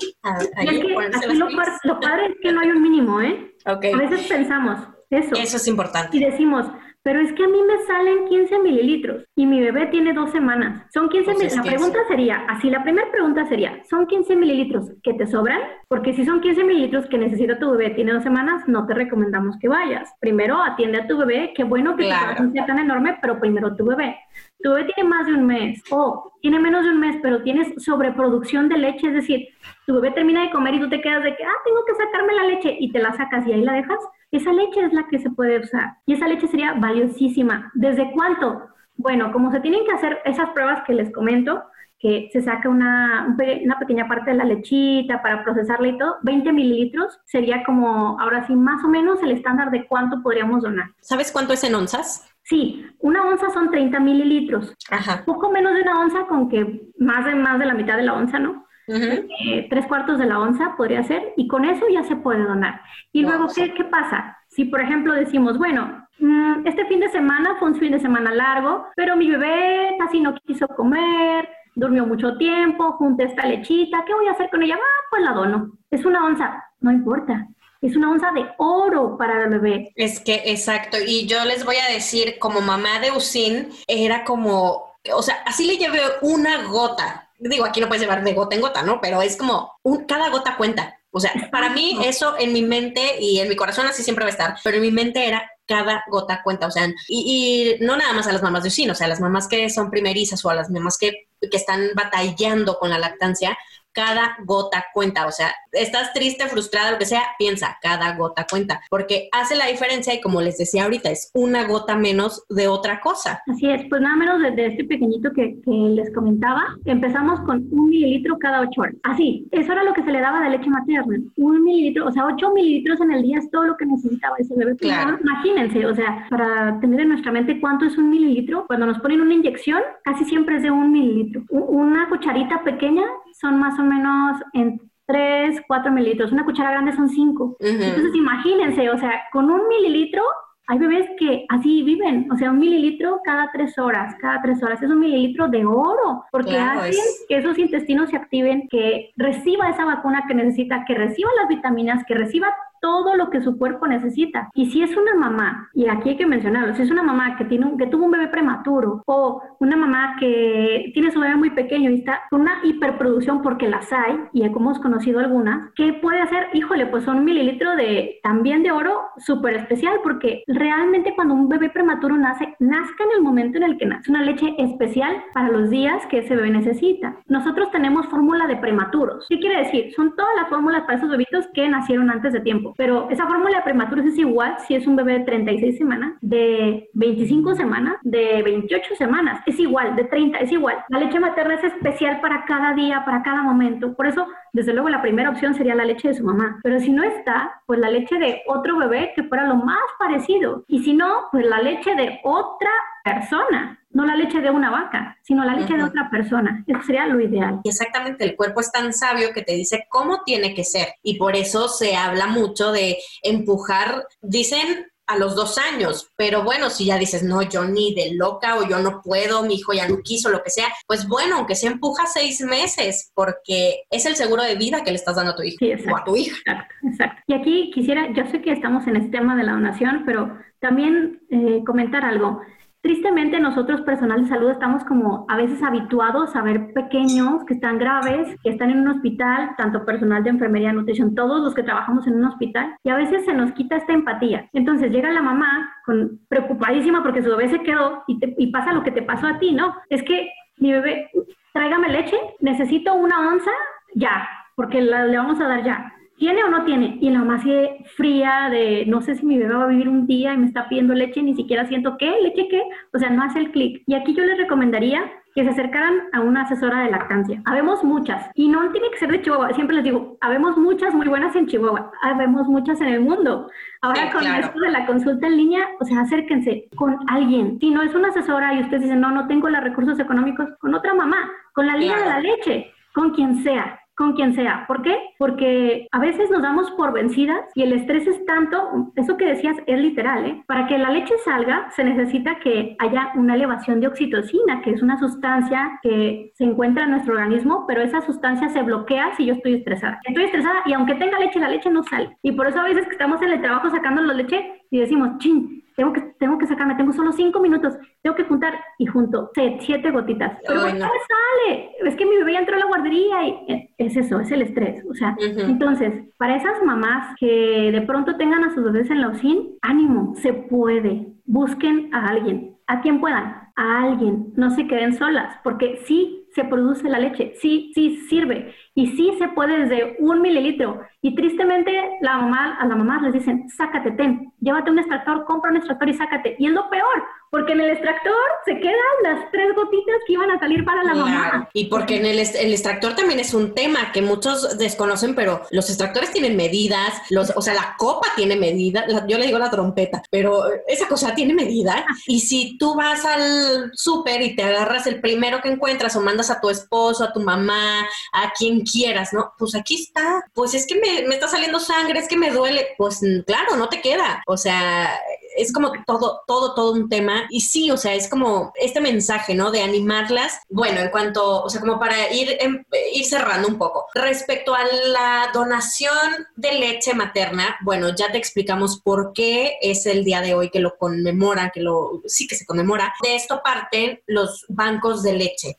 lo, padre es que no hay un mínimo, ¿eh? Okay. A veces pensamos, eso. Eso es importante. Y decimos, pero es que a mí me salen 15 mililitros y mi bebé tiene dos semanas. Son 15 pues mililitros. La pregunta sería, así la primera pregunta sería, ¿son 15 mililitros que te sobran? Porque si son 15 mililitros que necesita tu bebé tiene dos semanas, no te recomendamos que vayas. Primero atiende a tu bebé, qué bueno que claro. tu sea tan enorme, pero primero tu bebé. Tu bebé tiene más de un mes o tiene menos de un mes, pero tienes sobreproducción de leche, es decir, tu bebé termina de comer y tú te quedas de que, ah, tengo que sacarme la leche y te la sacas y ahí la dejas esa leche es la que se puede usar y esa leche sería valiosísima. ¿Desde cuánto? Bueno, como se tienen que hacer esas pruebas que les comento, que se saca una, una, pequeña parte de la lechita para procesarla y todo, 20 mililitros sería como, ahora sí, más o menos el estándar de cuánto podríamos donar. ¿Sabes cuánto es en onzas? Sí, una onza son 30 mililitros. Ajá. Poco menos de una onza con que más de, más de la mitad de la onza, ¿no? Eh, tres cuartos de la onza podría ser, y con eso ya se puede donar. Y luego, ¿qué, ¿qué, pasa? Si, por ejemplo, decimos, bueno, mm, este fin de semana fue un fin de semana largo, pero mi bebé casi no quiso comer, durmió mucho tiempo, junté esta lechita, ¿qué voy a hacer con ella? Ah, pues la dono. Es una onza, no importa. Es una onza de oro para el bebé. Es que, exacto. Y yo les voy a decir, como mamá de Usin, era como, o sea, así le llevé una gota digo, aquí no puedes llevar de gota en gota, ¿no? Pero es como, un, cada gota cuenta. O sea, para mí eso en mi mente y en mi corazón así siempre va a estar, pero en mi mente era cada gota cuenta, o sea, y, y no nada más a las mamás de usino, o sea, a las mamás que son primerizas o a las mamás que, que están batallando con la lactancia, cada gota cuenta. O sea, estás triste, frustrada, lo que sea, piensa, cada gota cuenta, porque hace la diferencia y como les decía ahorita, es una gota menos de otra cosa. Así es, pues nada menos desde este pequeñito que, les comentaba, empezamos con un mililitro cada ocho horas. Así, eso era lo que se le daba de leche materna, un mililitro, o sea, ocho mililitros en el día es todo lo que necesitaba ese bebé. Claro. Imagínense, o sea, para tener en nuestra mente cuánto es un mililitro, cuando nos ponen una inyección, casi siempre es de un mililitro. Una cucharita pequeña son más o menos en 3, 4 mililitros. Una cuchara grande son 5. Entonces, imagínense, o sea, con un mililitro hay bebés que así viven, o sea, un mililitro cada tres horas, cada tres horas es un mililitro de oro, porque hacen que esos intestinos se activen, que reciba esa vacuna que necesita, que reciba las vitaminas, que reciba todo lo que su cuerpo necesita. Y si es una mamá, y aquí hay que mencionarlo, si es una mamá que, tiene que tuvo un bebé prematuro o una mamá que tiene su bebé muy pequeño y está con una hiperproducción porque las hay, y hemos conocido algunas, ¿qué puede hacer? Híjole, pues un mililitro de también de oro súper especial porque realmente cuando un bebé prematuro nace, nazca en el momento en el que nace. Una leche especial para los días que ese bebé necesita. Nosotros tenemos fórmula de prematuros. ¿Qué quiere decir? Son todas las fórmulas para esos bebitos que nacieron antes de tiempo Pero esa fórmula de prematuros es igual si es un bebé de 36 semanas, de 25 semanas, de 28 semanas, es igual, de 30, es igual. La leche materna es especial para cada día, para cada momento. Por eso, desde luego, la primera opción sería la leche de su mamá. Pero si no está, pues la leche de otro bebé que fuera lo más parecido. Y si no, pues la leche de otra persona, no la leche de una vaca, sino la leche de otra persona. Eso sería lo ideal. Exactamente, el cuerpo es tan sabio que te dice cómo tiene que ser y por eso se habla mucho de empujar, dicen a los dos años, pero bueno, si ya dices, no, yo ni de loca o yo no puedo, mi hijo ya no quiso, lo que sea, pues bueno, aunque se empuja seis meses, porque es el seguro de vida que le estás dando a tu hijo o a tu hija. Exacto, exacto. Y aquí quisiera, yo sé que estamos en este tema de la donación, pero también eh, comentar algo. Tristemente nosotros personal de salud estamos como a veces habituados a ver pequeños que están graves, que están en un hospital, tanto personal de enfermería, nutrición, todos los que trabajamos en un hospital, y a veces se nos quita esta empatía. Entonces llega la mamá con, preocupadísima porque su bebé se quedó y, y pasa lo que te pasó a ti, ¿no? Es que mi bebé, tráigame leche, necesito una onza ya, porque la, le vamos a dar ya. ¿Tiene o no tiene? Y la mamá sigue fría de, no sé si mi bebé va a vivir un día y me está pidiendo leche, ni siquiera siento qué, leche qué, o sea, no hace el clic. Y aquí yo les recomendaría que se acercaran a una asesora de lactancia. Habemos muchas, y no tiene que ser de Chihuahua, siempre les digo, habemos muchas muy buenas en Chihuahua, habemos muchas en el mundo. Ahora con esto de la consulta en línea, o sea, acérquense con alguien. Si no es una asesora y ustedes dicen, no, no tengo los recursos económicos, con otra mamá, con la línea de la leche, con quien sea con quien sea. ¿Por qué? Porque a veces nos damos por vencidas y el estrés es tanto, eso que decías es literal, ¿eh? Para que la leche salga se necesita que haya una elevación de oxitocina, que es una sustancia que se encuentra en nuestro organismo, pero esa sustancia se bloquea si yo estoy estresada. Estoy estresada y aunque tenga leche, la leche no sale. Y por eso a veces que estamos en el trabajo sacando la leche y decimos, ching, tengo que, tengo que sacarme, tengo solo cinco minutos, tengo que juntar y junto siete gotitas. Pero ¿por qué sale? Es que mi bebé ya entró a la guardería y eh, es eso, es el estrés. O sea, entonces, para esas mamás que de pronto tengan a sus bebés en la OSIN, ánimo, se puede. Busquen a alguien, a quien puedan, a alguien. No se queden solas, porque sí se produce la leche, sí, sí sirve y sí se puede desde un mililitro. Y tristemente la mamá, a la mamá les dicen, sácate, ten, llévate un extractor, compra un extractor y sácate. Y es lo peor, porque en el extractor se quedan las tres gotitas que iban a salir para la mamá. Y porque en el, el, extractor también es un tema que muchos desconocen, pero los extractores tienen medidas, los, o sea, la copa tiene medida, yo le digo la trompeta, pero esa cosa tiene medida. Y si tú vas al súper y te agarras el primero que encuentras o mandas a tu esposo, a tu mamá, a quien quieras, ¿no? Pues aquí está, pues es que me, está saliendo sangre, es que me duele, pues claro, no te queda. O sea, es como todo, todo, todo un tema. Y sí, o sea, es como este mensaje, ¿no? De animarlas. Bueno, en cuanto, o sea, como para ir, em, ir cerrando un poco. Respecto a la donación de leche materna, bueno, ya te explicamos por qué es el día de hoy que lo conmemora, que lo, sí que se conmemora. De esto parten los bancos de leche.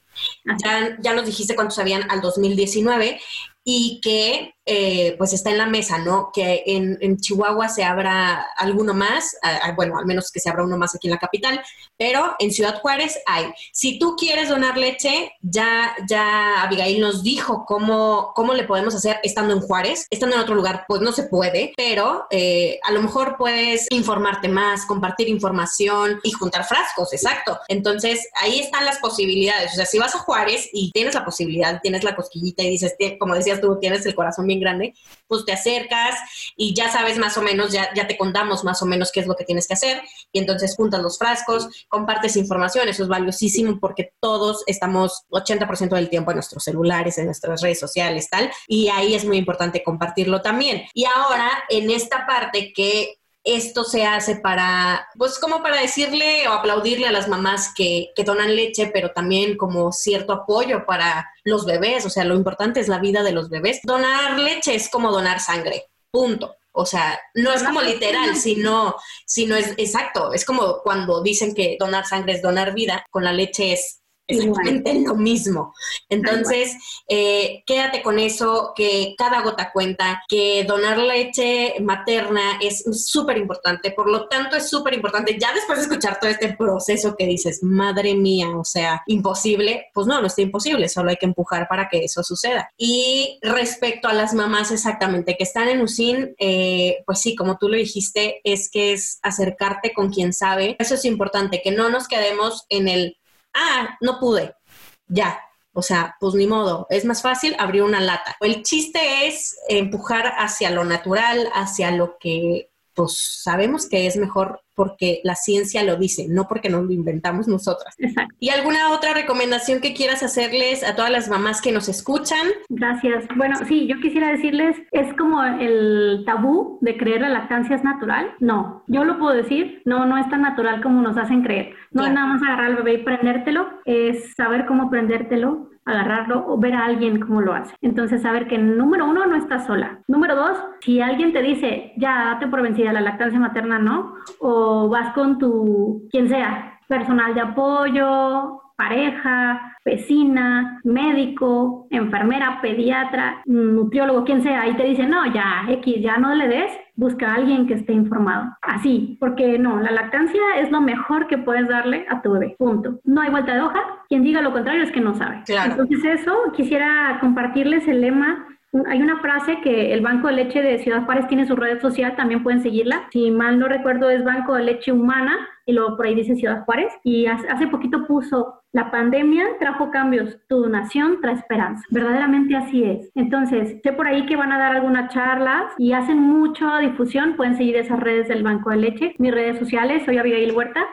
Ya, ya, nos dijiste cuántos habían al 2019 y que eh, pues está en la mesa, ¿no? Que en, Chihuahua se abra alguno más, bueno, al menos que se abra uno más aquí en la capital, pero en Ciudad Juárez hay. Si tú quieres donar leche, ya, ya Abigail nos dijo cómo, cómo le podemos hacer estando en Juárez, estando en otro lugar, pues no se puede, pero eh, a lo mejor puedes informarte más, compartir información y juntar frascos, exacto. Entonces, ahí están las posibilidades. O sea, si vas a Juárez y tienes la posibilidad, tienes la cosquillita y dices, como decías tú, tienes el corazón bien grande, pues te acercas y ya sabes más o menos, ya, ya te contamos más o menos qué es lo que tienes que hacer y entonces juntas los frascos, compartes información, eso es valiosísimo porque todos estamos 80% del tiempo en nuestros celulares, en nuestras redes sociales, tal, y ahí es muy importante compartirlo también. Y ahora, en esta parte que esto se hace para, pues como para decirle o aplaudirle a las mamás que, que, donan leche, pero también como cierto apoyo para los bebés, o sea, lo importante es la vida de los bebés. Donar leche es como donar sangre, punto. O sea, no es como literal, sino, sino es exacto. Es como cuando dicen que donar sangre es donar vida, con la leche es exactamente lo mismo. Entonces, eh, quédate con eso, que cada gota cuenta, que donar leche materna es súper importante, por lo tanto es súper importante, ya después de escuchar todo este proceso que dices, madre mía, o sea, imposible, pues no, no está imposible, solo hay que empujar para que eso suceda. Y respecto a las mamás exactamente que están en USIN, eh, pues sí, como tú lo dijiste, es que es acercarte con quien sabe, eso es importante, que no nos quedemos en el, ah, no pude, ya, o sea, pues ni modo, es más fácil abrir una lata. El chiste es empujar hacia lo natural, hacia lo que pues sabemos que es mejor porque la ciencia lo dice, no porque nos lo inventamos nosotras. Exacto. ¿Y alguna otra recomendación que quieras hacerles a todas las mamás que nos escuchan? Gracias. Bueno, sí, yo quisiera decirles, es como el tabú de creer la lactancia es natural. No, yo lo puedo decir, no, no es tan natural como nos hacen creer. No es nada más agarrar al bebé y prendértelo, es saber cómo prendértelo, agarrarlo o ver a alguien cómo lo hace. Entonces, saber que número uno, no estás sola. Número dos, si alguien te dice, ya, date por vencida, la lactancia materna no, o vas con tu, quien sea, personal de apoyo, pareja, vecina, médico, enfermera, pediatra, nutriólogo, quien sea, y te dice, no, ya, X, ya no le des, busca a alguien que esté informado. Así, porque no, la lactancia es lo mejor que puedes darle a tu bebé. Punto. No hay vuelta de hoja. Quien diga lo contrario es que no sabe. Entonces eso, quisiera compartirles el lema hay una frase que el Banco de Leche de Ciudad Juárez tiene su red social, también pueden seguirla. Si mal no recuerdo, es Banco de Leche Humana y luego por ahí dice Ciudad Juárez. Y hace poquito puso la pandemia trajo cambios, tu donación trae esperanza. Verdaderamente así es. Entonces, sé por ahí que van a dar algunas charlas y hacen mucha difusión. Pueden seguir esas redes del Banco de Leche. Mis redes sociales, soy Abigail Huerta,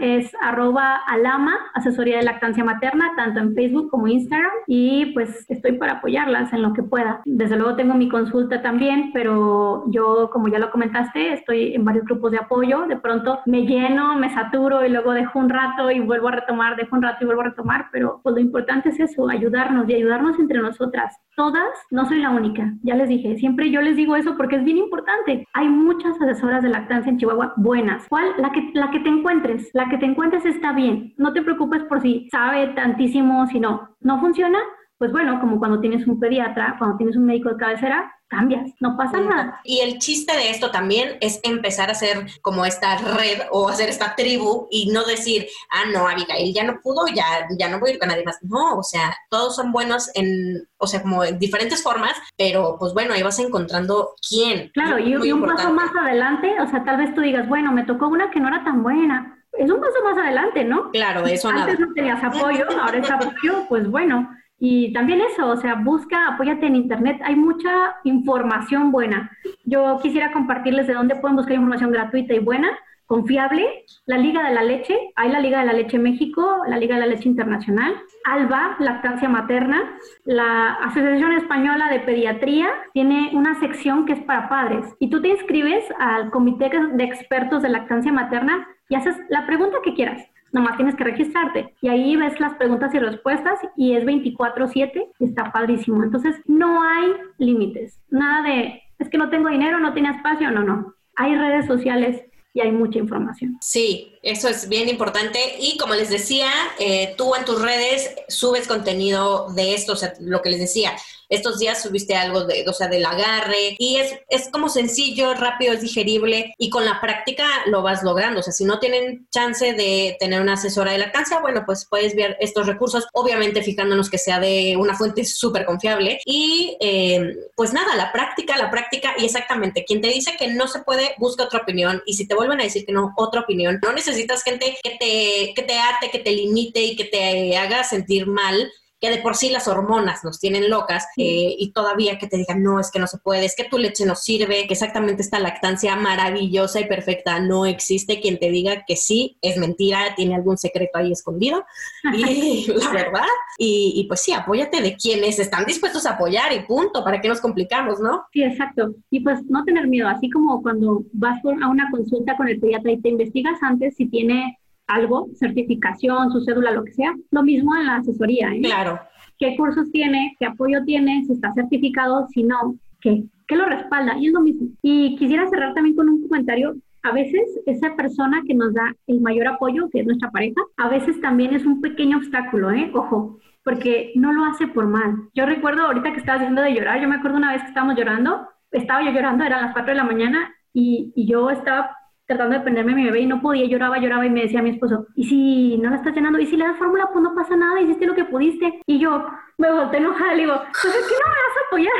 es arroba alama, asesoría de lactancia materna, tanto en Facebook como Instagram. Y pues estoy para apoyarlas en lo que pueda. Desde luego tengo mi consulta también, pero yo, como ya lo comentaste, estoy en varios grupos de apoyo. De pronto me lleno, me saturo y luego dejo un rato y vuelvo a retomar, dejo un rato y vuelvo a retomar, pero pues lo importante es eso, ayudarnos y ayudarnos entre nosotras. Todas, no soy la única, ya les dije, siempre yo les digo eso porque es bien importante. Hay muchas asesoras de lactancia en Chihuahua buenas. ¿Cuál? La que, la que te encuentres, la que te encuentres está bien. No te preocupes por si sabe tantísimo, si no, no funciona, pues bueno, como cuando tienes un pediatra, cuando tienes un médico de cabecera, cambias, no pasa nada. Y el chiste de esto también es empezar a hacer como esta red o hacer esta tribu y no decir, ah, no, Abigail ya no pudo, ya, ya no voy a ir con nadie más. No, o sea, todos son buenos en, o sea, como en diferentes formas, pero pues bueno, ahí vas encontrando quién. Claro, y, y un paso más adelante, o sea, tal vez tú digas, bueno, me tocó una que no era tan buena. Es un paso más adelante, ¿no? Claro, eso Antes no tenías apoyo, ahora es apoyo, pues bueno, y también eso, o sea, busca, apóyate en Internet, hay mucha información buena. Yo quisiera compartirles de dónde pueden buscar información gratuita y buena, confiable, la Liga de la Leche, hay la Liga de la Leche México, la Liga de la Leche Internacional, ALBA, Lactancia Materna, la Asociación Española de Pediatría tiene una sección que es para padres y tú te inscribes al Comité de Expertos de Lactancia Materna y haces la pregunta que quieras nomás tienes que registrarte. Y ahí ves las preguntas y respuestas y es 24/7 está padrísimo. Entonces, no hay límites. Nada de, es que no tengo dinero, no tiene espacio, no, no. Hay redes sociales y hay mucha información. Sí, eso es bien importante. Y como les decía, eh, tú en tus redes subes contenido de esto, o sea, lo que les decía, estos días subiste algo de, o sea, del agarre y es, es como sencillo, rápido, es digerible y con la práctica lo vas logrando. O sea, si no tienen chance de tener una asesora de lactancia, bueno, pues puedes ver estos recursos, obviamente fijándonos que sea de una fuente súper confiable y eh, pues nada, la práctica, la práctica y exactamente, quien te dice que no se puede, busca otra opinión y si te vuelven a decir que no, otra opinión, no necesitas gente que te, que te ate, que te limite y que te haga sentir mal que de por sí las hormonas nos tienen locas eh, y todavía que te digan, no, es que no se puede, es que tu leche no sirve, que exactamente esta lactancia maravillosa y perfecta no existe, quien te diga que sí, es mentira, tiene algún secreto ahí escondido, y la verdad, y, pues sí, apóyate de quienes están dispuestos a apoyar y punto, ¿para qué nos complicamos, no? Sí, exacto, y pues no tener miedo, así como cuando vas a una consulta con el pediatra y te investigas antes si tiene algo, certificación, su cédula, lo que sea. Lo mismo en la asesoría. ¿eh? Claro. ¿Qué cursos tiene? ¿Qué apoyo tiene? Si está certificado, si no, ¿qué? ¿Qué lo respalda? Y es lo mismo. Y quisiera cerrar también con un comentario a veces esa persona que nos da el mayor apoyo, que es nuestra pareja, a veces también es un pequeño obstáculo, ¿eh? Ojo, porque no lo hace por mal. Yo recuerdo ahorita que estabas diciendo de llorar, yo me acuerdo una vez que estábamos llorando, estaba yo llorando, eran las 4 de la mañana y, y yo estaba tratando de prenderme a mi bebé y no podía, lloraba, lloraba y me decía mi esposo, ¿y si no la estás llenando? ¿Y si le das fórmula? Pues no pasa nada, hiciste lo que pudiste. Y yo me volteé enojada y le digo, pues es que no me vas a apoyar.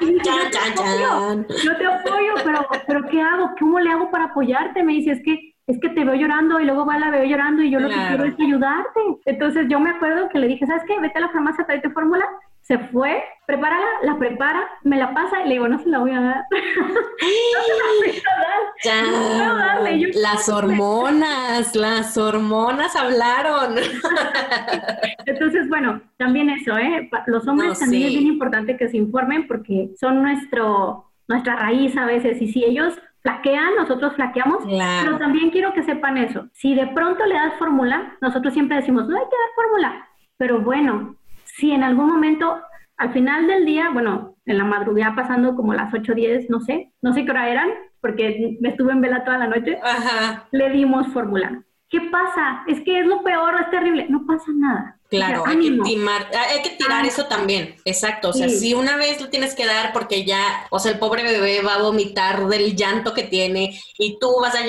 Y dice, yo, te apoyo, yo te apoyo, pero, pero ¿qué hago? ¿Cómo le hago para apoyarte? Me dice, es que es que te veo llorando y luego va la veo llorando y yo lo que quiero es ayudarte. Entonces yo me acuerdo que le dije, ¿sabes qué? Vete a la farmacia, tráete fórmula se fue, prepárala, la prepara, me la pasa y le digo, no se la voy a dar. no se la voy a dar. las hormonas, las hormonas hablaron. Entonces, bueno, también eso, ¿eh? Los hombres también es bien importante que se informen porque son nuestro, nuestra raíz a veces y si ellos flaquean, nosotros flaqueamos, pero también quiero que sepan eso. Si de pronto le das fórmula, nosotros siempre decimos, no hay que dar fórmula, pero bueno, si en algún momento, al final del día, bueno, en la madrugada pasando como las 8 o 10, no sé, no sé qué hora eran, porque me estuve en vela toda la noche, le dimos fórmula. ¿Qué pasa? Es que es lo peor, es terrible. No pasa nada. Claro, hay, que hay, que tirar eso también, exacto. O sea, si una vez lo tienes que dar porque ya, o sea, el pobre bebé va a vomitar del llanto que tiene y tú vas a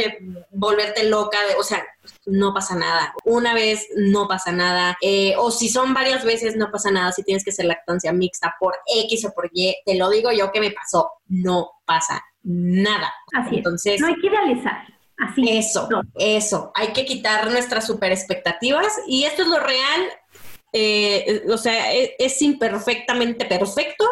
volverte loca, de, o sea, no pasa nada. Una vez no pasa nada. Eh, o si son varias veces, no pasa nada. Si tienes que ser lactancia mixta por X o por Y, te lo digo yo que me pasó. No pasa nada. Así Entonces, no hay que idealizar. Así eso, eso. Hay que quitar nuestras super expectativas y esto es lo real. Eh, o sea, e, es, imperfectamente perfecto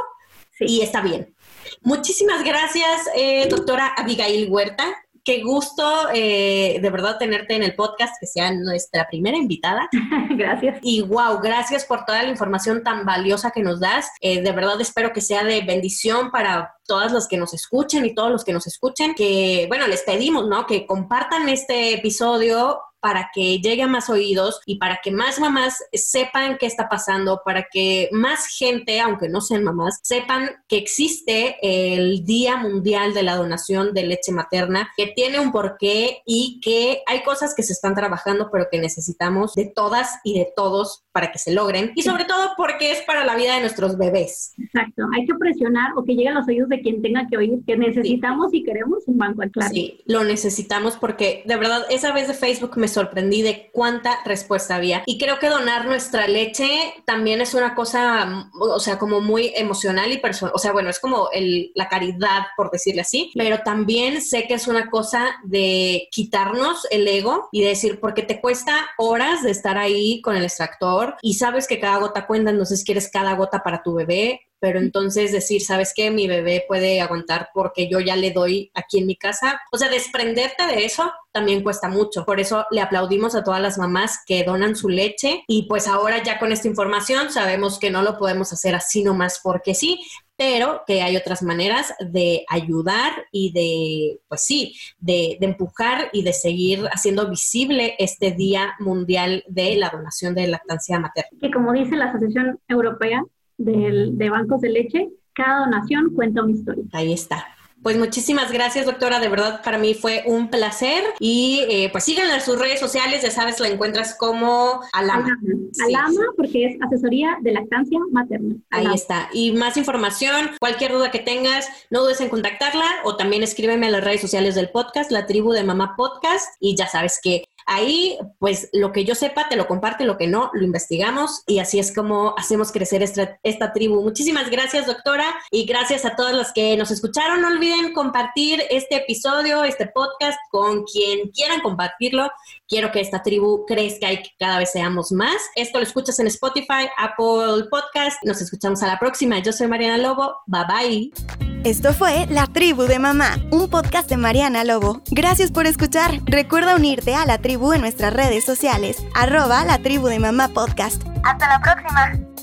y está bien. Muchísimas gracias, eh, doctora Abigail Huerta qué gusto eh, de verdad tenerte en el podcast, que sea nuestra primera invitada. gracias. Y wow, gracias por toda la información tan valiosa que nos das. Eh, de verdad espero que sea de bendición para todas las que nos escuchen y todos los que nos escuchen, que bueno, les pedimos, ¿no? Que compartan este episodio para que llegue a más oídos y para que más mamás sepan qué está pasando, para que más gente, aunque no sean mamás, sepan que existe el Día Mundial de la Donación de Leche Materna, que tiene un porqué y que hay cosas que se están trabajando, pero que necesitamos de todas y de todos para que se logren y sobre todo porque es para la vida de nuestros bebés. Exacto, hay que presionar o que lleguen los oídos de quien tenga que oír que necesitamos y queremos un banco claro. Sí, lo necesitamos porque de verdad esa vez de Facebook me sorprendí de cuánta respuesta había. Y creo que donar nuestra leche también es una cosa, o sea, como muy emocional y personal. O sea, bueno, es como la caridad, por decirle así, pero también sé que es una cosa de quitarnos el ego y decir, porque te cuesta horas de estar ahí con el extractor y sabes que cada gota cuenta, entonces quieres cada gota para tu bebé pero entonces decir, ¿sabes qué? Mi bebé puede aguantar porque yo ya le doy aquí en mi casa. O sea, desprenderte de eso también cuesta mucho. Por eso le aplaudimos a todas las mamás que donan su leche y pues ahora ya con esta información sabemos que no lo podemos hacer así nomás porque sí, pero que hay otras maneras de ayudar y de, pues sí, de, de, empujar y de seguir haciendo visible este Día Mundial de la Donación de Lactancia Materna. Que como dice la Asociación Europea de bancos de leche, cada donación cuenta una historia. Ahí está. Pues muchísimas gracias, doctora. De verdad, para mí fue un placer. Y eh, pues síganla en sus redes sociales. Ya sabes, la encuentras como Alama. Alama, porque es asesoría de lactancia materna. Ahí está. Y más información, cualquier duda que tengas, no dudes en contactarla o también escríbeme a las redes sociales del podcast, la tribu de mamá podcast. Y ya sabes que Ahí, pues lo que yo sepa, te lo comparte, lo que no, lo investigamos y así es como hacemos crecer esta, tribu. Muchísimas gracias, doctora, y gracias a todas las que nos escucharon. No olviden compartir este episodio, este podcast con quien quieran compartirlo. Quiero que esta tribu crezca y que cada vez seamos más. Esto lo escuchas en Spotify, Apple Podcast. Nos escuchamos a la próxima. Yo soy Mariana Lobo. Bye bye. Esto fue La Tribu de Mamá, un podcast de Mariana Lobo. Gracias por escuchar. Recuerda unirte a la tribu en nuestras redes sociales, arroba la tribu de mamá podcast. Hasta la próxima.